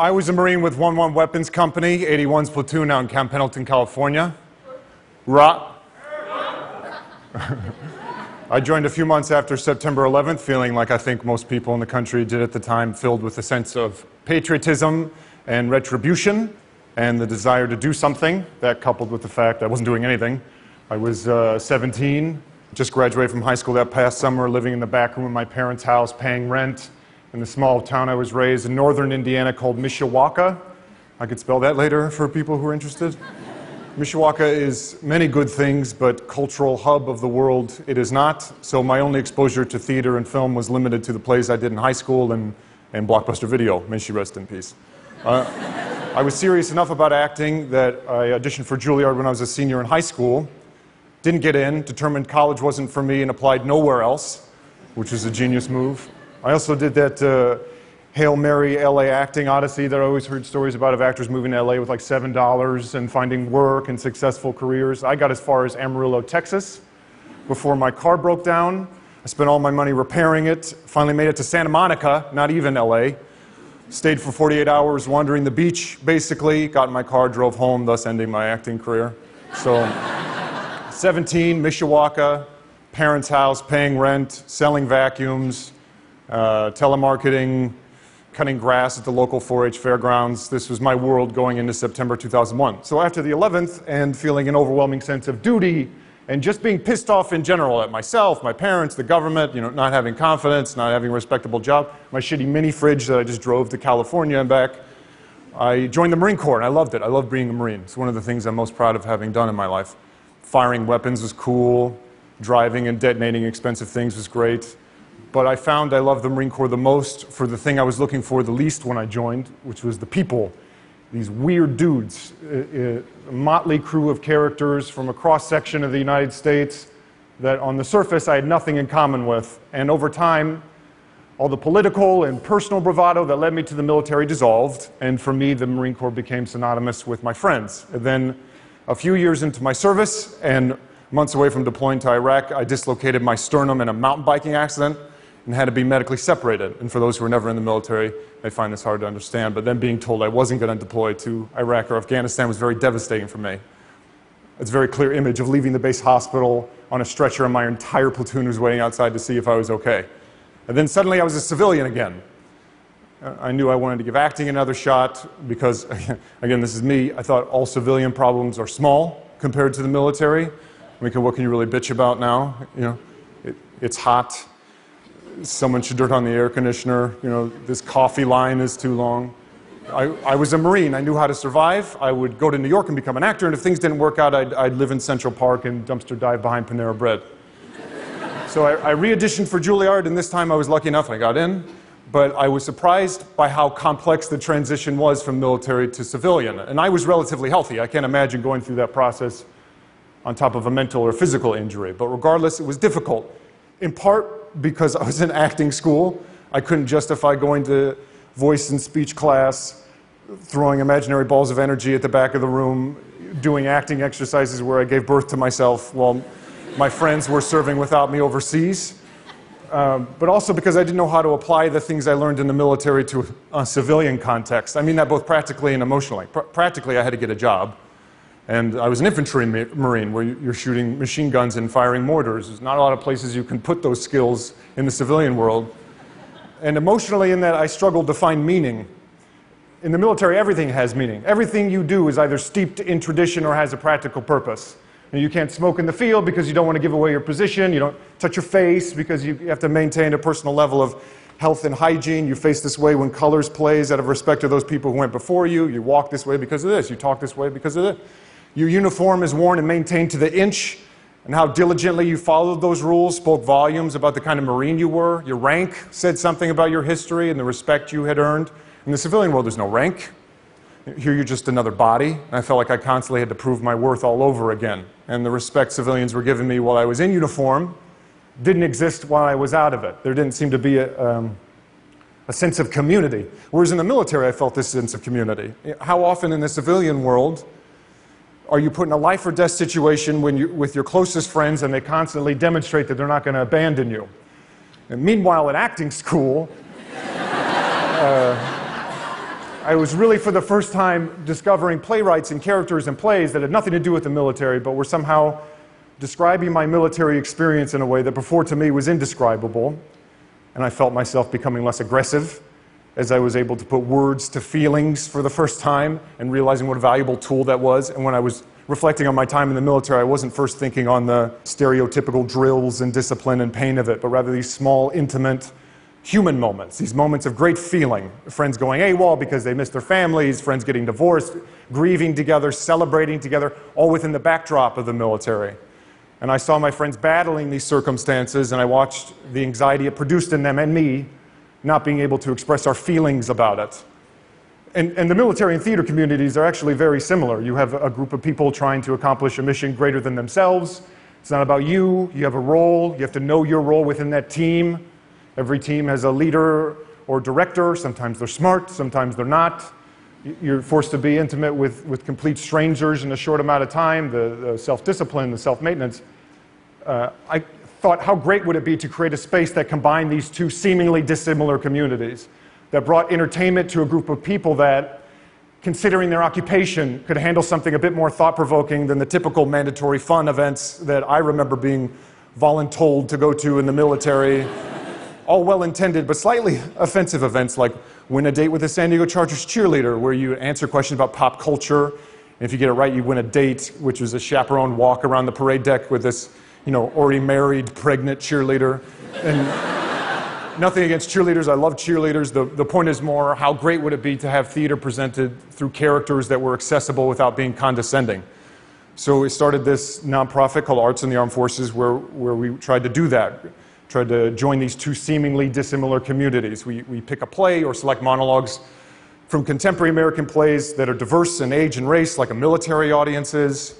I was a Marine with 1 1 Weapons Company, 81's platoon out in Camp Pendleton, California. Ra. I joined a few months after September 11th, feeling like I think most people in the country did at the time, filled with a sense of patriotism and retribution and the desire to do something. That coupled with the fact I wasn't doing anything. I was uh, 17, just graduated from high school that past summer, living in the back room of my parents' house, paying rent in the small town I was raised in northern Indiana called Mishawaka. I could spell that later for people who are interested. Mishawaka is many good things, but cultural hub of the world it is not. So my only exposure to theater and film was limited to the plays I did in high school and, and Blockbuster Video. May she rest in peace. Uh, I was serious enough about acting that I auditioned for Juilliard when I was a senior in high school. Didn't get in, determined college wasn't for me, and applied nowhere else, which was a genius move. I also did that uh, Hail Mary LA acting odyssey that I always heard stories about of actors moving to LA with like $7 and finding work and successful careers. I got as far as Amarillo, Texas before my car broke down. I spent all my money repairing it, finally made it to Santa Monica, not even LA. Stayed for 48 hours wandering the beach, basically. Got in my car, drove home, thus ending my acting career. So, 17, Mishawaka, parents' house, paying rent, selling vacuums, uh, telemarketing, cutting grass at the local 4 H fairgrounds. This was my world going into September 2001. So after the 11th, and feeling an overwhelming sense of duty, and just being pissed off in general at myself, my parents, the government, you know, not having confidence, not having a respectable job, my shitty mini fridge that I just drove to California and back, I joined the Marine Corps and I loved it. I loved being a Marine. It's one of the things I'm most proud of having done in my life. Firing weapons was cool, driving and detonating expensive things was great but I found I loved the Marine Corps the most for the thing I was looking for the least when I joined, which was the people. These weird dudes, a, a motley crew of characters from a cross section of the United States that on the surface I had nothing in common with. And over time, all the political and personal bravado that led me to the military dissolved, and for me, the Marine Corps became synonymous with my friends. And then, a few years into my service, and months away from deploying to Iraq, I dislocated my sternum in a mountain biking accident and had to be medically separated. And for those who were never in the military, they find this hard to understand. But then being told I wasn't going to deploy to Iraq or Afghanistan was very devastating for me. It's a very clear image of leaving the base hospital on a stretcher, and my entire platoon was waiting outside to see if I was okay. And then suddenly I was a civilian again. I knew I wanted to give acting another shot because, again, this is me. I thought all civilian problems are small compared to the military. I mean, what can you really bitch about now? You know, it, it's hot someone should turn on the air conditioner, you know, this coffee line is too long. I, I, was a Marine. I knew how to survive. I would go to New York and become an actor, and if things didn't work out, I'd, I'd live in Central Park and dumpster dive behind Panera Bread. so I, I re auditioned for Juilliard, and this time I was lucky enough I got in. But I was surprised by how complex the transition was from military to civilian. And I was relatively healthy. I can't imagine going through that process on top of a mental or physical injury. But regardless, it was difficult. In part because I was in acting school. I couldn't justify going to voice and speech class, throwing imaginary balls of energy at the back of the room, doing acting exercises where I gave birth to myself while my friends were serving without me overseas. Um, but also because I didn't know how to apply the things I learned in the military to a civilian context. I mean that both practically and emotionally. Pr- practically, I had to get a job. And I was an infantry marine where you're shooting machine guns and firing mortars. There's not a lot of places you can put those skills in the civilian world. And emotionally, in that, I struggled to find meaning. In the military, everything has meaning. Everything you do is either steeped in tradition or has a practical purpose. And you can't smoke in the field because you don't want to give away your position. You don't touch your face because you have to maintain a personal level of health and hygiene. You face this way when colors plays out of respect to those people who went before you. You walk this way because of this. You talk this way because of this. Your uniform is worn and maintained to the inch, and how diligently you followed those rules spoke volumes about the kind of Marine you were. Your rank said something about your history and the respect you had earned. In the civilian world, there's no rank. Here, you're just another body. And I felt like I constantly had to prove my worth all over again. And the respect civilians were giving me while I was in uniform didn't exist while I was out of it. There didn't seem to be a, um, a sense of community. Whereas in the military, I felt this sense of community. How often in the civilian world, are you put in a life or death situation when you, with your closest friends and they constantly demonstrate that they're not going to abandon you? And meanwhile, at acting school, uh, I was really, for the first time, discovering playwrights and characters and plays that had nothing to do with the military, but were somehow describing my military experience in a way that before to me was indescribable. And I felt myself becoming less aggressive as I was able to put words to feelings for the first time and realizing what a valuable tool that was. And when I was reflecting on my time in the military, I wasn't first thinking on the stereotypical drills and discipline and pain of it, but rather these small, intimate, human moments, these moments of great feeling. Friends going AWOL because they missed their families, friends getting divorced, grieving together, celebrating together, all within the backdrop of the military. And I saw my friends battling these circumstances, and I watched the anxiety it produced in them and me not being able to express our feelings about it. And, and, the military and theater communities are actually very similar. You have a group of people trying to accomplish a mission greater than themselves. It's not about you, you have a role, you have to know your role within that team. Every team has a leader or director. Sometimes they're smart, sometimes they're not. You're forced to be intimate with, with complete strangers in a short amount of time, the, the self discipline, the self maintenance. Uh, I, thought, how great would it be to create a space that combined these two seemingly dissimilar communities, that brought entertainment to a group of people that, considering their occupation, could handle something a bit more thought provoking than the typical mandatory fun events that I remember being voluntold to go to in the military. All well intended, but slightly offensive events like win a date with a San Diego Chargers cheerleader, where you answer questions about pop culture. And if you get it right, you win a date, which is a chaperone walk around the parade deck with this you know, already married, pregnant cheerleader. And nothing against cheerleaders. I love cheerleaders. The, the point is more how great would it be to have theater presented through characters that were accessible without being condescending? So we started this nonprofit called Arts in the Armed Forces where, where we tried to do that. Tried to join these two seemingly dissimilar communities. We, we pick a play or select monologues from contemporary American plays that are diverse in age and race, like a military audiences,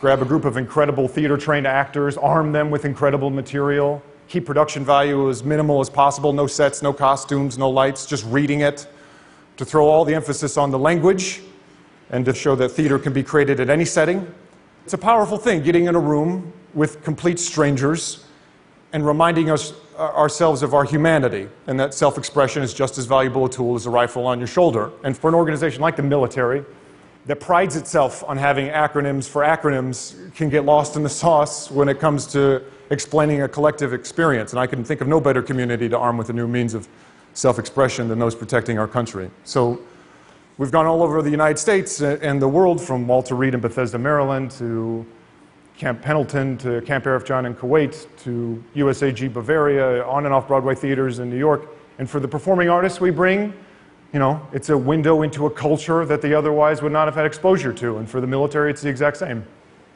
grab a group of incredible theater trained actors, arm them with incredible material, keep production value as minimal as possible no sets, no costumes, no lights, just reading it, to throw all the emphasis on the language and to show that theater can be created at any setting. It's a powerful thing getting in a room with complete strangers and reminding us uh, ourselves of our humanity and that self expression is just as valuable a tool as a rifle on your shoulder. And for an organization like the military, that prides itself on having acronyms for acronyms can get lost in the sauce when it comes to explaining a collective experience. And I can think of no better community to arm with a new means of self expression than those protecting our country. So we've gone all over the United States and the world, from Walter Reed in Bethesda, Maryland, to Camp Pendleton, to Camp Arifjan in Kuwait, to USAG Bavaria, on and off Broadway theaters in New York. And for the performing artists we bring, you know, it's a window into a culture that they otherwise would not have had exposure to. And for the military, it's the exact same.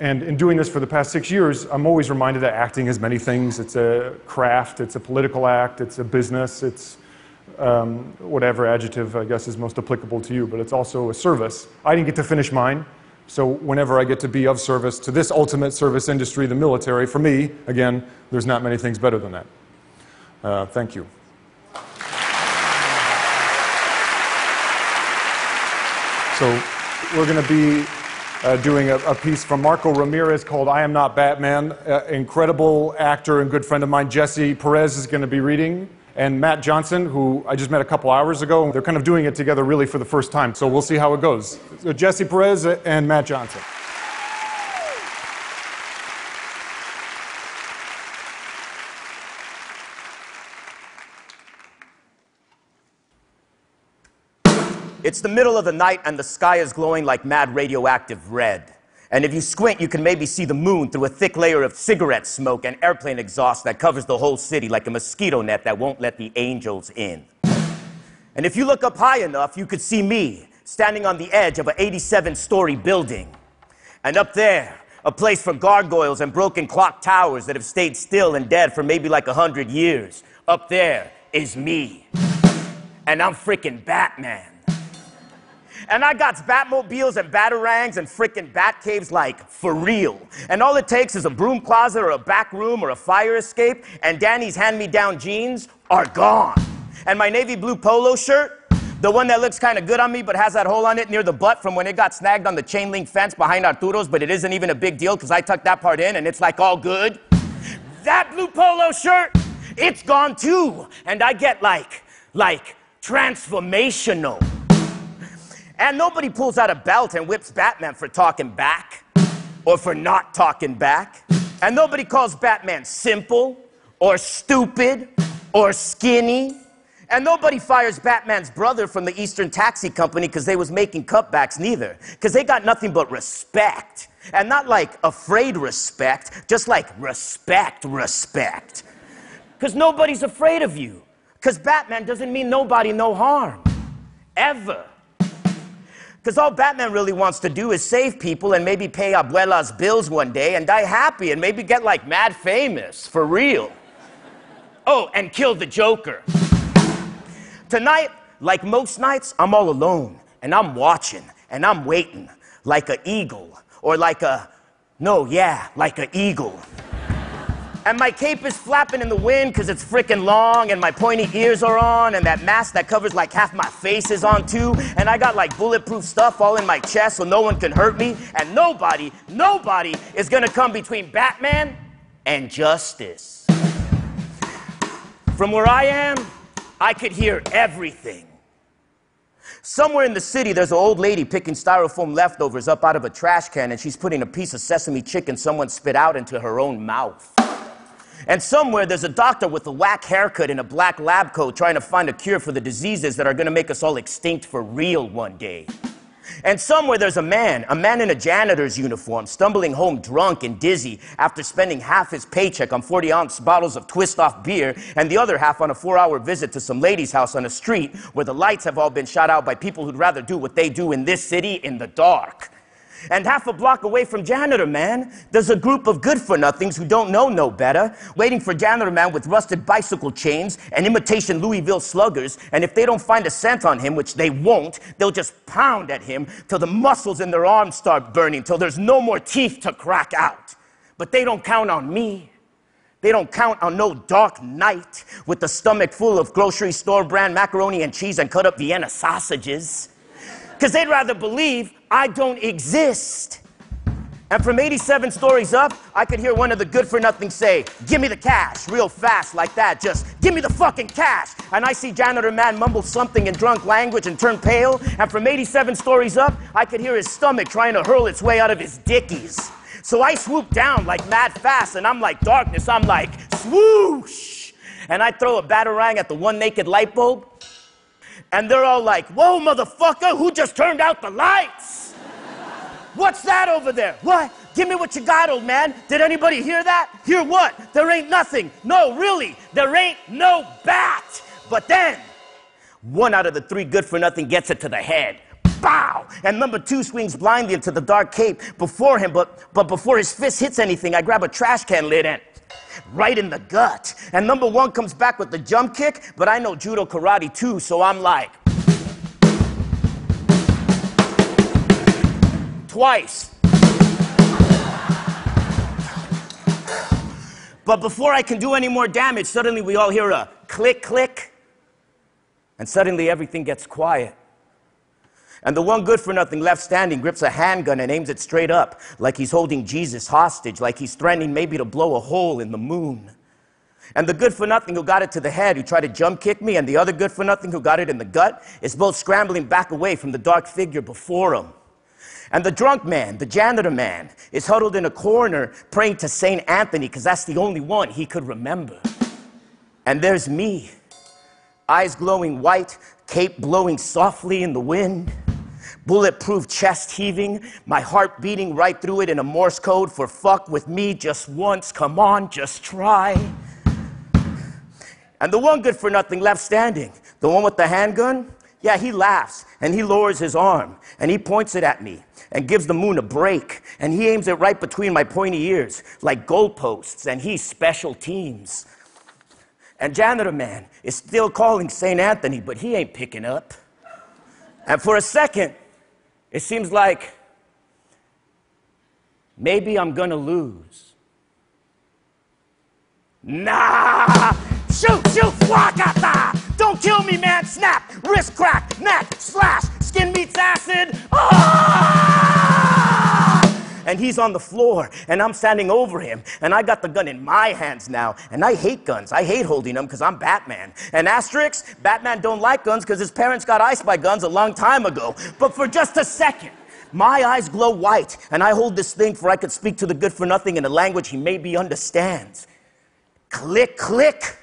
And in doing this for the past six years, I'm always reminded that acting is many things. It's a craft, it's a political act, it's a business, it's um, whatever adjective I guess is most applicable to you, but it's also a service. I didn't get to finish mine, so whenever I get to be of service to this ultimate service industry, the military, for me, again, there's not many things better than that. Uh, thank you. So we're going to be uh, doing a, a, piece from Marco Ramirez called I Am Not Batman. Uh, incredible actor and good friend of mine, Jesse Perez, is going to be reading. And Matt Johnson, who I just met a couple hours ago. They're kind of doing it together really for the first time. So we'll see how it goes. So Jesse Perez and Matt Johnson. It's the middle of the night and the sky is glowing like mad radioactive red. And if you squint, you can maybe see the moon through a thick layer of cigarette smoke and airplane exhaust that covers the whole city like a mosquito net that won't let the angels in. And if you look up high enough, you could see me standing on the edge of an 87 story building. And up there, a place for gargoyles and broken clock towers that have stayed still and dead for maybe like a hundred years. Up there is me. And I'm freaking Batman. And I got Batmobiles and Batarangs and freaking Bat caves like for real. And all it takes is a broom closet or a back room or a fire escape, and Danny's hand me down jeans are gone. And my navy blue polo shirt, the one that looks kind of good on me but has that hole on it near the butt from when it got snagged on the chain link fence behind Arturo's, but it isn't even a big deal because I tucked that part in and it's like all good. That blue polo shirt, it's gone too. And I get like, like, transformational. And nobody pulls out a belt and whips Batman for talking back or for not talking back. And nobody calls Batman simple or stupid or skinny. And nobody fires Batman's brother from the Eastern Taxi Company because they was making cutbacks neither. Because they got nothing but respect. And not like afraid respect, just like respect, respect. Because nobody's afraid of you. Because Batman doesn't mean nobody no harm. Ever. Because all Batman really wants to do is save people and maybe pay Abuela's bills one day and die happy and maybe get like mad famous for real. Oh, and kill the Joker. Tonight, like most nights, I'm all alone and I'm watching and I'm waiting like an eagle or like a, no, yeah, like an eagle. And my cape is flapping in the wind because it's freaking long, and my pointy ears are on, and that mask that covers like half my face is on too. And I got like bulletproof stuff all in my chest so no one can hurt me. And nobody, nobody is gonna come between Batman and justice. From where I am, I could hear everything. Somewhere in the city, there's an old lady picking styrofoam leftovers up out of a trash can, and she's putting a piece of sesame chicken someone spit out into her own mouth. And somewhere there's a doctor with a whack haircut and a black lab coat trying to find a cure for the diseases that are going to make us all extinct for real one day. And somewhere there's a man, a man in a janitor's uniform, stumbling home drunk and dizzy after spending half his paycheck on 40 ounce bottles of twist off beer and the other half on a four hour visit to some lady's house on a street where the lights have all been shot out by people who'd rather do what they do in this city in the dark. And half a block away from Janitor Man, there's a group of good for nothings who don't know no better, waiting for Janitor Man with rusted bicycle chains and imitation Louisville sluggers. And if they don't find a scent on him, which they won't, they'll just pound at him till the muscles in their arms start burning, till there's no more teeth to crack out. But they don't count on me. They don't count on no dark knight with the stomach full of grocery store brand macaroni and cheese and cut up Vienna sausages. Because they'd rather believe I don't exist. And from 87 stories up, I could hear one of the good for nothing say, Give me the cash, real fast, like that. Just give me the fucking cash. And I see Janitor Man mumble something in drunk language and turn pale. And from 87 stories up, I could hear his stomach trying to hurl its way out of his dickies. So I swoop down like mad fast, and I'm like darkness. I'm like, swoosh. And I throw a batarang at the one naked light bulb. And they're all like, Whoa, motherfucker, who just turned out the lights? What's that over there? What? Give me what you got, old man. Did anybody hear that? Hear what? There ain't nothing. No, really, there ain't no bat. But then, one out of the three good for nothing gets it to the head. Bow! And number two swings blindly into the dark cape before him, but, but before his fist hits anything, I grab a trash can lid and right in the gut. And number one comes back with the jump kick, but I know judo karate too, so I'm like, twice. But before I can do any more damage, suddenly we all hear a click, click, and suddenly everything gets quiet. And the one good for nothing left standing grips a handgun and aims it straight up, like he's holding Jesus hostage, like he's threatening maybe to blow a hole in the moon. And the good for nothing who got it to the head, who tried to jump kick me, and the other good for nothing who got it in the gut, is both scrambling back away from the dark figure before him. And the drunk man, the janitor man, is huddled in a corner praying to St. Anthony because that's the only one he could remember. And there's me, eyes glowing white, cape blowing softly in the wind bulletproof chest heaving, my heart beating right through it in a Morse code for fuck with me just once. Come on, just try. And the one good for nothing left standing, the one with the handgun, yeah, he laughs and he lowers his arm and he points it at me and gives the moon a break and he aims it right between my pointy ears like goalposts and he's special teams. And Janitor Man is still calling St. Anthony, but he ain't picking up. And for a second, it seems like maybe I'm gonna lose. Nah! Shoot, shoot, wakata! Don't kill me, man! Snap! Wrist crack! Neck! Slash! Skin meets acid! Ah! And he's on the floor, and I'm standing over him, and I got the gun in my hands now, and I hate guns. I hate holding them because I'm Batman. And asterisk, Batman don't like guns because his parents got iced by guns a long time ago. But for just a second, my eyes glow white, and I hold this thing for I could speak to the good for nothing in a language he maybe understands. Click, click.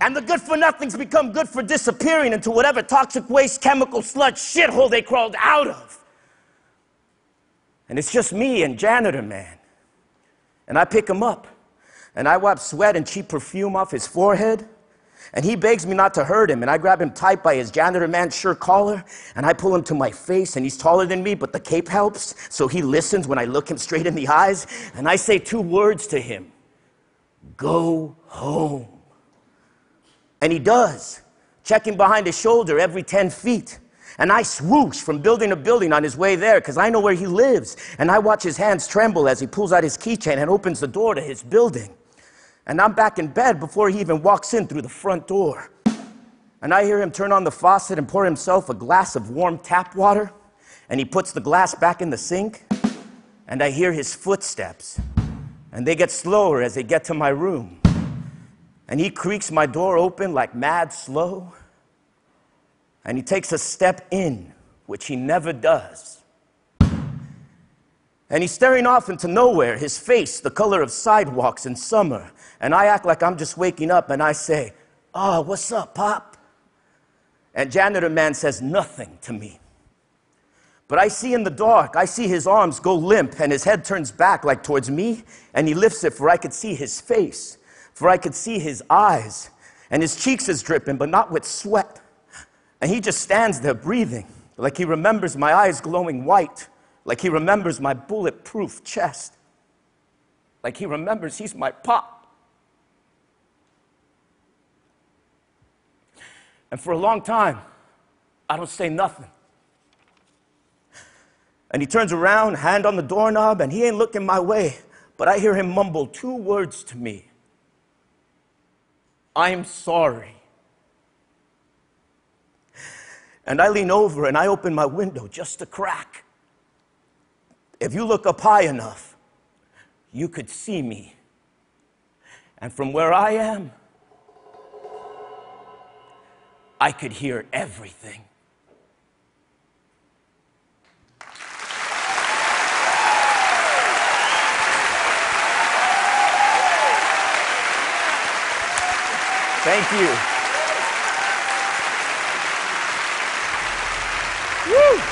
And the good for nothings become good for disappearing into whatever toxic waste, chemical sludge shithole they crawled out of. And it's just me and Janitor Man. And I pick him up, and I wipe sweat and cheap perfume off his forehead. And he begs me not to hurt him, and I grab him tight by his janitor man shirt collar, and I pull him to my face, and he's taller than me, but the cape helps, so he listens when I look him straight in the eyes, and I say two words to him Go home. And he does, checking behind his shoulder every 10 feet. And I swoosh from building to building on his way there because I know where he lives. And I watch his hands tremble as he pulls out his keychain and opens the door to his building. And I'm back in bed before he even walks in through the front door. And I hear him turn on the faucet and pour himself a glass of warm tap water. And he puts the glass back in the sink. And I hear his footsteps. And they get slower as they get to my room. And he creaks my door open like mad slow. And he takes a step in, which he never does. And he's staring off into nowhere, his face the color of sidewalks in summer. And I act like I'm just waking up and I say, Oh, what's up, Pop? And Janitor Man says nothing to me. But I see in the dark, I see his arms go limp and his head turns back like towards me, and he lifts it for I could see his face, for I could see his eyes, and his cheeks is dripping, but not with sweat. And he just stands there breathing, like he remembers my eyes glowing white, like he remembers my bulletproof chest, like he remembers he's my pop. And for a long time, I don't say nothing. And he turns around, hand on the doorknob, and he ain't looking my way, but I hear him mumble two words to me I'm sorry. And I lean over and I open my window just a crack. If you look up high enough, you could see me. And from where I am, I could hear everything. Thank you. Woo!